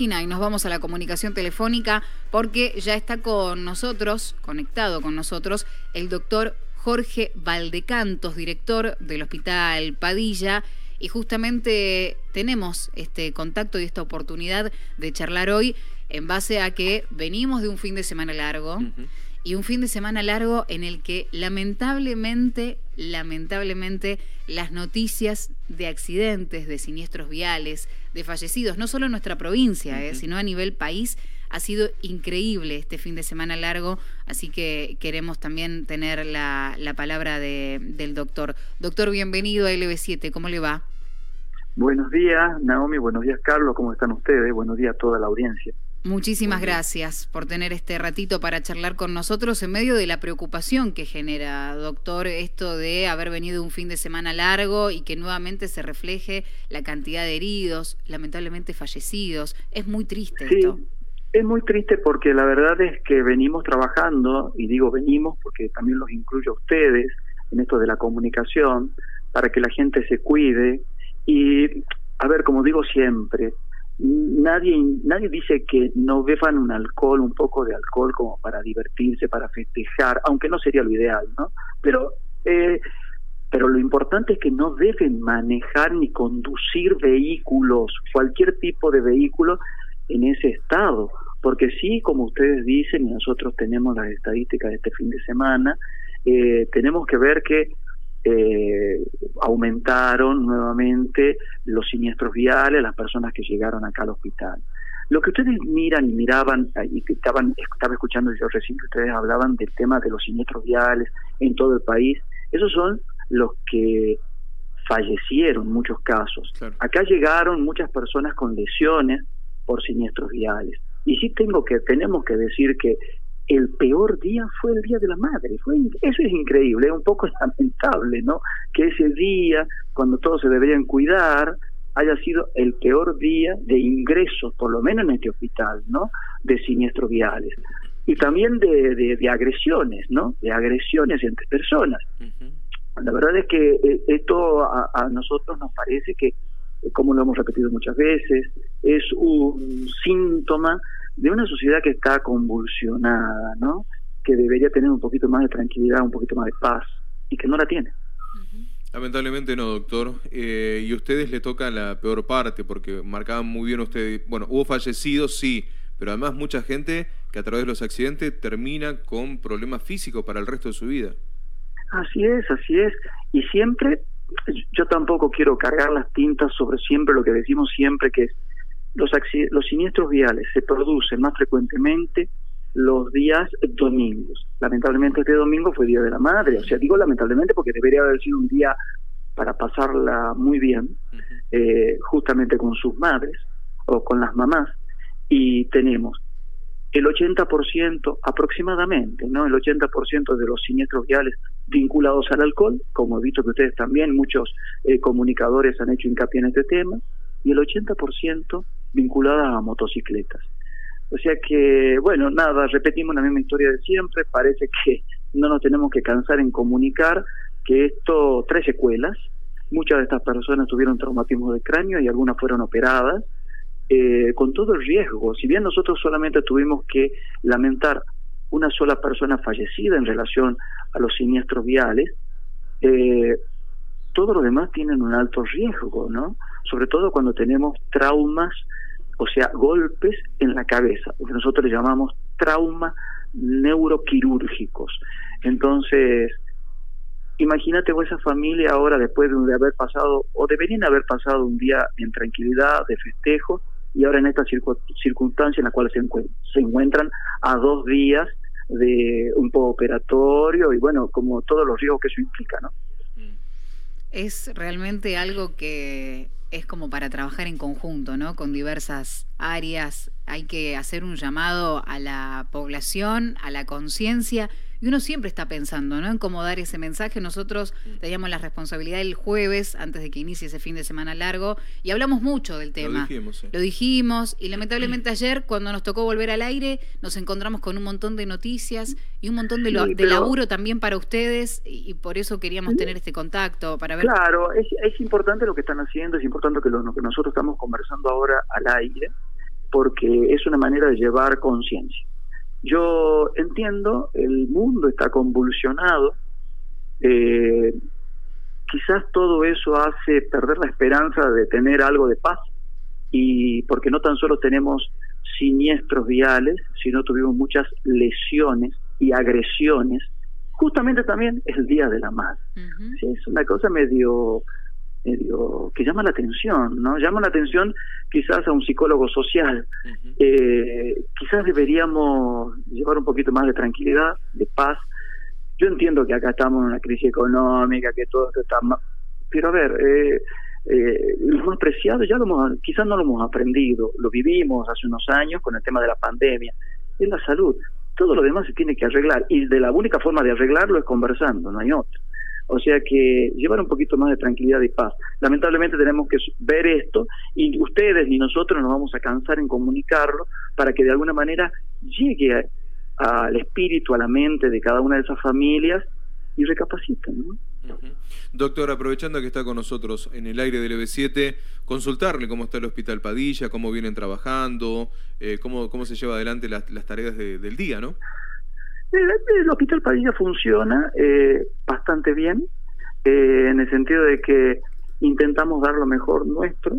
y nos vamos a la comunicación telefónica porque ya está con nosotros, conectado con nosotros, el doctor Jorge Valdecantos, director del Hospital Padilla. Y justamente tenemos este contacto y esta oportunidad de charlar hoy en base a que venimos de un fin de semana largo y un fin de semana largo en el que lamentablemente, lamentablemente, las noticias de accidentes, de siniestros viales, de fallecidos, no solo en nuestra provincia, eh, sino a nivel país, ha sido increíble este fin de semana largo, así que queremos también tener la, la palabra de, del doctor. Doctor, bienvenido a LB7, ¿cómo le va? Buenos días, Naomi, buenos días, Carlos, ¿cómo están ustedes? Buenos días a toda la audiencia. Muchísimas gracias por tener este ratito para charlar con nosotros en medio de la preocupación que genera, doctor, esto de haber venido un fin de semana largo y que nuevamente se refleje la cantidad de heridos, lamentablemente fallecidos. Es muy triste sí, esto. Es muy triste porque la verdad es que venimos trabajando, y digo venimos porque también los incluyo a ustedes en esto de la comunicación, para que la gente se cuide. Y, a ver, como digo siempre, nadie nadie dice que no beban un alcohol, un poco de alcohol como para divertirse, para festejar, aunque no sería lo ideal, ¿no? Pero eh, pero lo importante es que no deben manejar ni conducir vehículos, cualquier tipo de vehículo en ese estado, porque sí, como ustedes dicen, y nosotros tenemos las estadísticas de este fin de semana, eh, tenemos que ver que eh, aumentaron nuevamente los siniestros viales, las personas que llegaron acá al hospital. Lo que ustedes miran y miraban, y que estaban, estaba escuchando yo recién que ustedes hablaban del tema de los siniestros viales en todo el país, esos son los que fallecieron muchos casos. Acá llegaron muchas personas con lesiones por siniestros viales. Y sí tengo que, tenemos que decir que el peor día fue el Día de la Madre. Fue, eso es increíble, es un poco lamentable, ¿no? Que ese día, cuando todos se deberían cuidar, haya sido el peor día de ingresos, por lo menos en este hospital, ¿no? De siniestros viales. Y también de, de, agresiones, ¿no? De agresiones entre personas. La verdad es que eh, esto a, a nosotros nos parece que, como lo hemos repetido muchas veces, es un síntoma de una sociedad que está convulsionada, ¿no? Que debería tener un poquito más de tranquilidad, un poquito más de paz, y que no la tiene. Lamentablemente no, doctor. Eh, y a ustedes le toca la peor parte, porque marcaban muy bien ustedes, bueno, hubo fallecidos, sí, pero además mucha gente que a través de los accidentes termina con problemas físicos para el resto de su vida. Así es, así es. Y siempre, yo tampoco quiero cargar las tintas sobre siempre lo que decimos siempre, que es los, los siniestros viales se producen más frecuentemente los días domingos. Lamentablemente este domingo fue Día de la Madre, o sea, digo lamentablemente porque debería haber sido un día para pasarla muy bien, eh, justamente con sus madres o con las mamás, y tenemos el 80% aproximadamente, ¿no? El 80% de los siniestros viales vinculados al alcohol, como he visto que ustedes también, muchos eh, comunicadores han hecho hincapié en este tema, y el 80% vinculadas a motocicletas. O sea que, bueno, nada, repetimos la misma historia de siempre, parece que no nos tenemos que cansar en comunicar que esto trae secuelas, muchas de estas personas tuvieron traumatismo de cráneo y algunas fueron operadas, eh, con todo el riesgo, si bien nosotros solamente tuvimos que lamentar una sola persona fallecida en relación a los siniestros viales, eh, todos los demás tienen un alto riesgo, ¿no? Sobre todo cuando tenemos traumas o sea, golpes en la cabeza, lo que nosotros le llamamos trauma neuroquirúrgicos. Entonces, imagínate vos esa familia ahora después de haber pasado, o deberían haber pasado un día en tranquilidad, de festejo, y ahora en esta circunstancia en la cual se, se encuentran a dos días de un poco operatorio y bueno, como todos los riesgos que eso implica, ¿no? Es realmente algo que es como para trabajar en conjunto, ¿no? Con diversas áreas. Hay que hacer un llamado a la población, a la conciencia y uno siempre está pensando ¿no? en cómo dar ese mensaje. Nosotros mm. teníamos la responsabilidad el jueves, antes de que inicie ese fin de semana largo, y hablamos mucho del tema. Lo dijimos, Lo dijimos, y lamentablemente ayer, cuando nos tocó volver al aire, nos encontramos con un montón de noticias y un montón de, de laburo también para ustedes, y, por eso queríamos tener este contacto, para ver... Claro, es, es importante lo que están haciendo, es importante que lo, que nosotros estamos conversando ahora al aire, porque es una manera de llevar conciencia. Yo entiendo, el mundo está convulsionado, eh, quizás todo eso hace perder la esperanza de tener algo de paz, y porque no tan solo tenemos siniestros viales, sino tuvimos muchas lesiones y agresiones. Justamente también el Día de la Madre. es una cosa medio medio que llama la atención, ¿no? Llama la atención quizás a un psicólogo social. eh, quizás deberíamos llevar un poquito más de tranquilidad, de paz. Yo entiendo que acá estamos en una crisis económica, que todo esto está mal, pero a ver, eh, eh, lo más preciado ya lo hemos, quizás no lo hemos aprendido, lo vivimos hace unos años con el tema de la pandemia, es la salud. Todo lo demás se tiene que arreglar y de la única forma de arreglarlo es conversando, no hay otra. O sea que llevar un poquito más de tranquilidad y paz. Lamentablemente tenemos que ver esto y ustedes ni nosotros nos vamos a cansar en comunicarlo para que de alguna manera llegue al espíritu, a la mente de cada una de esas familias y recapaciten. ¿no? Doctor, aprovechando que está con nosotros en el aire del EB7, consultarle cómo está el Hospital Padilla, cómo vienen trabajando, eh, cómo, cómo se lleva adelante las, tareas del día, ¿no? El, Hospital Padilla funciona eh, bastante bien, eh, en el sentido de que intentamos dar lo mejor nuestro.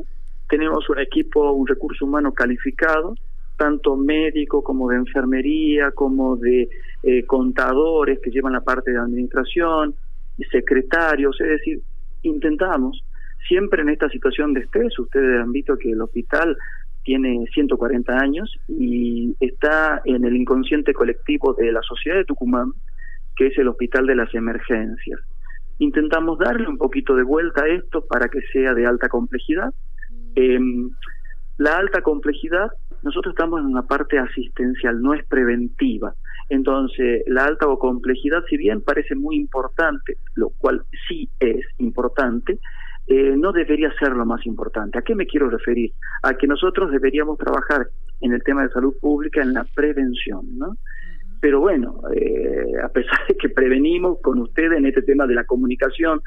Tenemos un equipo, un recurso humano calificado, tanto médico como de enfermería, como de eh, contadores que llevan la parte de administración, secretarios, es decir, intentamos, siempre en esta situación de estrés, ustedes han visto que el hospital tiene 140 años y está en el inconsciente colectivo de la sociedad de Tucumán, que es el Hospital de las Emergencias. Intentamos darle un poquito de vuelta a esto para que sea de alta complejidad. Eh, la alta complejidad, nosotros estamos en una parte asistencial, no es preventiva. Entonces, la alta o complejidad, si bien parece muy importante, lo cual sí es importante, eh, no debería ser lo más importante. ¿A qué me quiero referir? A que nosotros deberíamos trabajar en el tema de salud pública en la prevención, ¿no? Pero bueno, eh, a pesar de que prevenimos con ustedes en este tema de la comunicación,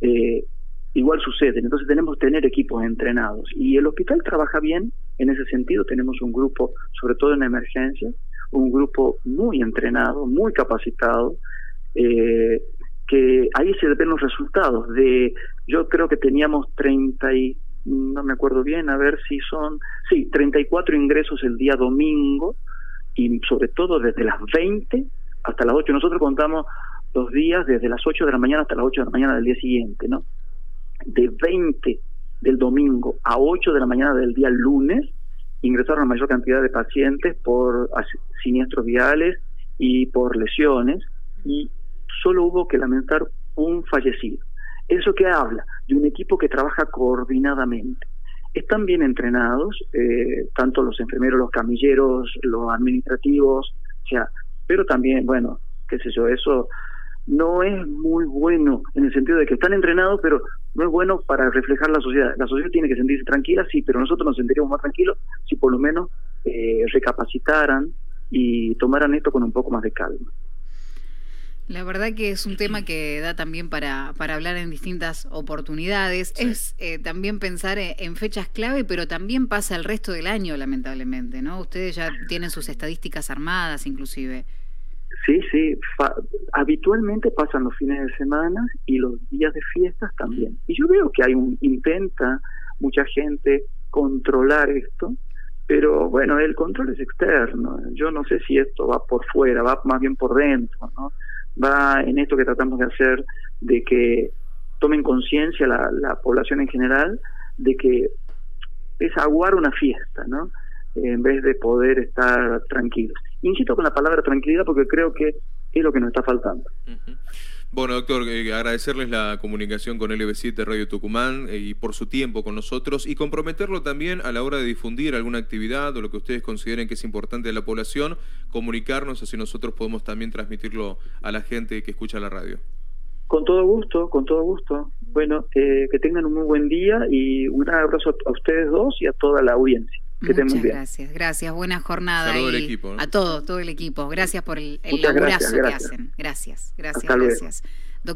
eh, igual sucede. Entonces tenemos que tener equipos entrenados. Y el hospital trabaja bien en ese sentido. Tenemos un grupo, sobre todo en emergencia, un grupo muy entrenado, muy capacitado, eh, que ahí se ven los resultados de, yo creo que teníamos 30 y, no me acuerdo bien, a ver si son, sí, 34 ingresos el día domingo y sobre todo desde las 20 hasta las 8. Nosotros contamos los días desde las 8 de la mañana hasta las 8 de la mañana del día siguiente, ¿no? De 20 del domingo a 8 de la mañana del día lunes ingresaron la mayor cantidad de pacientes por siniestros viales y por lesiones y solo hubo que lamentar un fallecido. Eso que habla de un equipo que trabaja coordinadamente. Están bien entrenados, eh, tanto los enfermeros, los camilleros, los administrativos, o sea, pero también, bueno, qué sé yo, eso no es muy bueno en el sentido de que están entrenados, pero no es bueno para reflejar la sociedad. La sociedad tiene que sentirse tranquila, sí, pero nosotros nos sentiríamos más tranquilos si por lo menos eh, recapacitaran y tomaran esto con un poco más de calma. La verdad que es un tema que da también para, para hablar en distintas oportunidades. Es eh, también pensar en fechas clave, pero también pasa el resto del año, lamentablemente, ¿no? Ustedes ya tienen sus estadísticas armadas, inclusive. Sí, sí, habitualmente pasan los fines de semana y los días de fiestas también. Y yo veo que hay un intenta mucha gente controlar esto, pero bueno, el control es externo. Yo no sé si esto va por fuera, va más bien por dentro, ¿no? Va en esto que tratamos de hacer, de que tomen conciencia la, la población en general de que es aguar una fiesta, ¿no? en vez de poder estar tranquilos. Insisto con la palabra tranquilidad porque creo que es lo que nos está faltando. Bueno, doctor, eh, agradecerles la comunicación con LB7 Radio Tucumán eh, y por su tiempo con nosotros y comprometerlo también a la hora de difundir alguna actividad o lo que ustedes consideren que es importante de la población, comunicarnos así nosotros podemos también transmitirlo a la gente que escucha la radio. Con todo gusto, con todo gusto. Bueno, eh, que tengan un muy buen día y un abrazo a ustedes dos y a toda la audiencia. Muchas gracias, gracias. Buena jornada. equipo. A todo, todo el equipo. Gracias por el, el laburazo que hacen. Gracias, gracias, gracias.